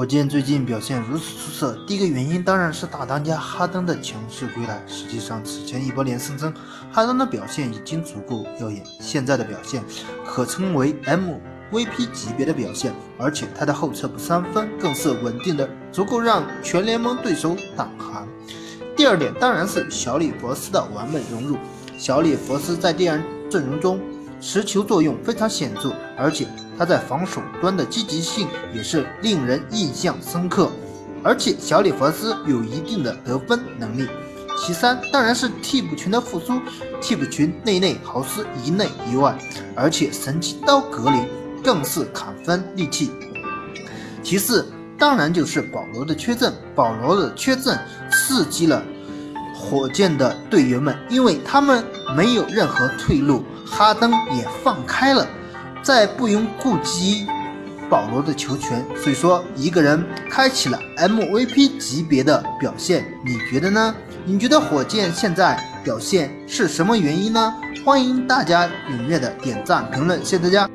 火箭最近表现如此出色，第一个原因当然是大当家哈登的强势归来。实际上，此前一波连胜中，哈登的表现已经足够耀眼，现在的表现可称为 MVP 级别的表现，而且他的后撤步三分更是稳定的，足够让全联盟对手胆寒。第二点当然是小李佛斯的完美融入，小李佛斯在第二阵容中。持球作用非常显著，而且他在防守端的积极性也是令人印象深刻。而且小里弗斯有一定的得分能力。其三当然是替补群的复苏，替补群内内豪斯一内一外，而且神奇刀格林更是砍分利器。其次当然就是保罗的缺阵，保罗的缺阵刺激了火箭的队员们，因为他们没有任何退路。哈登也放开了，再不用顾及保罗的球权，所以说一个人开启了 MVP 级别的表现，你觉得呢？你觉得火箭现在表现是什么原因呢？欢迎大家踊跃的点赞评论，谢谢大家。